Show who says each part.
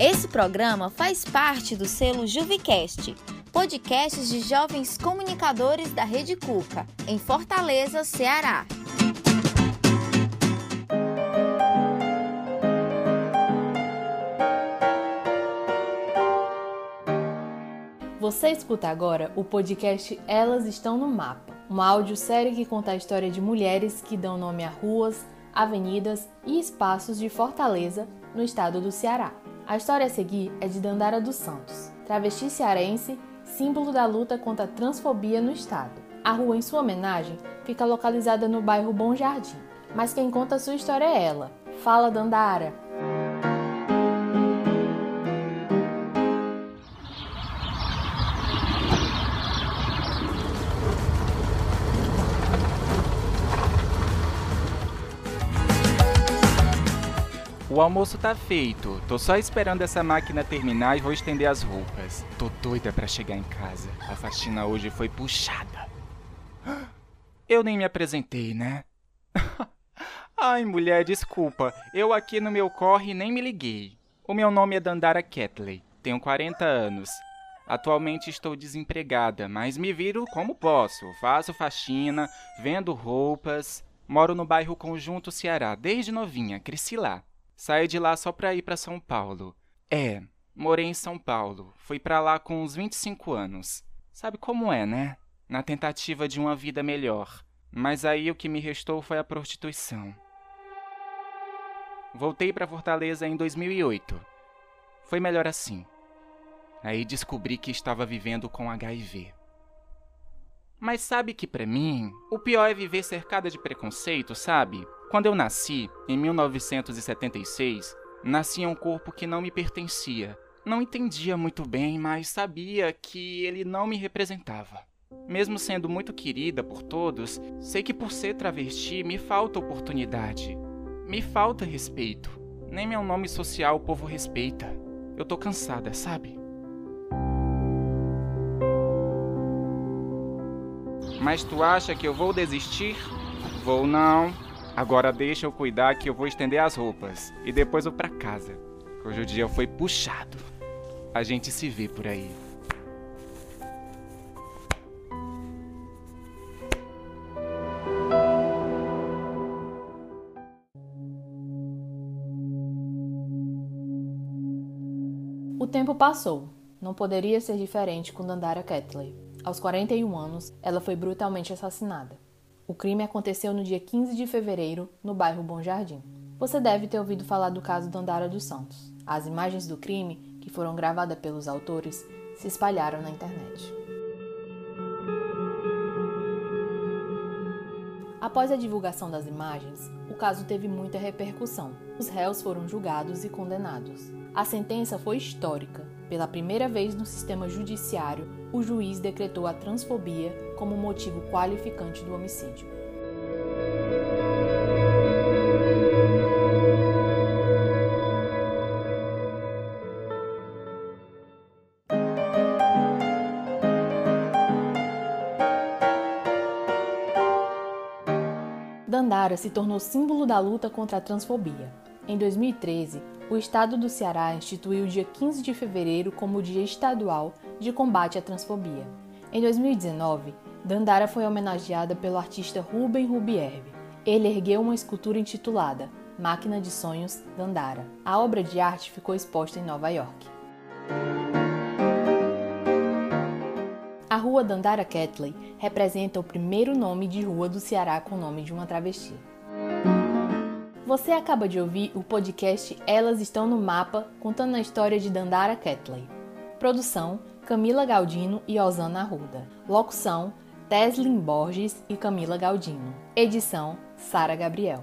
Speaker 1: Esse programa faz parte do selo Juvicast, podcasts de jovens comunicadores da Rede Cuca, em Fortaleza, Ceará.
Speaker 2: Você escuta agora o podcast Elas Estão no Mapa, uma audiosérie que conta a história de mulheres que dão nome a ruas, avenidas e espaços de Fortaleza, no estado do Ceará. A história a seguir é de Dandara dos Santos, travesti cearense, símbolo da luta contra a transfobia no estado. A rua, em sua homenagem, fica localizada no bairro Bom Jardim. Mas quem conta sua história é ela. Fala, Dandara!
Speaker 3: O almoço tá feito. Tô só esperando essa máquina terminar e vou estender as roupas. Tô doida para chegar em casa. A faxina hoje foi puxada. Eu nem me apresentei, né? Ai, mulher, desculpa. Eu aqui no meu corre nem me liguei. O meu nome é Dandara Ketley. Tenho 40 anos. Atualmente estou desempregada, mas me viro como posso. Faço faxina, vendo roupas. Moro no bairro Conjunto Ceará desde novinha, cresci lá. Saí de lá só pra ir pra São Paulo. É, morei em São Paulo. Fui pra lá com uns 25 anos. Sabe como é, né? Na tentativa de uma vida melhor. Mas aí o que me restou foi a prostituição. Voltei pra Fortaleza em 2008. Foi melhor assim. Aí descobri que estava vivendo com HIV. Mas sabe que para mim, o pior é viver cercada de preconceito, sabe? Quando eu nasci, em 1976, nasci em um corpo que não me pertencia. Não entendia muito bem, mas sabia que ele não me representava. Mesmo sendo muito querida por todos, sei que por ser travesti me falta oportunidade. Me falta respeito. Nem meu nome social o povo respeita. Eu tô cansada, sabe? Mas tu acha que eu vou desistir? Vou não. Agora deixa eu cuidar que eu vou estender as roupas e depois vou para casa. Hoje o dia foi puxado. A gente se vê por aí.
Speaker 2: O tempo passou. Não poderia ser diferente com Dandara Ketley. Aos 41 anos, ela foi brutalmente assassinada. O crime aconteceu no dia 15 de fevereiro, no bairro Bom Jardim. Você deve ter ouvido falar do caso Dandara dos Santos. As imagens do crime, que foram gravadas pelos autores, se espalharam na internet. Após a divulgação das imagens, o caso teve muita repercussão. Os réus foram julgados e condenados. A sentença foi histórica. Pela primeira vez no sistema judiciário, o juiz decretou a transfobia como motivo qualificante do homicídio. Dandara se tornou símbolo da luta contra a transfobia. Em 2013, o estado do Ceará instituiu o dia 15 de fevereiro como o Dia Estadual de Combate à Transfobia. Em 2019, Dandara foi homenageada pelo artista Ruben Rubierve. Ele ergueu uma escultura intitulada Máquina de Sonhos Dandara. A obra de arte ficou exposta em Nova York. Rua Dandara Ketley representa o primeiro nome de rua do Ceará com o nome de uma travesti. Você acaba de ouvir o podcast Elas Estão no Mapa, contando a história de Dandara Ketley. Produção: Camila Galdino e Osana Arruda. Locução: Teslin Borges e Camila Galdino. Edição: Sara Gabriel.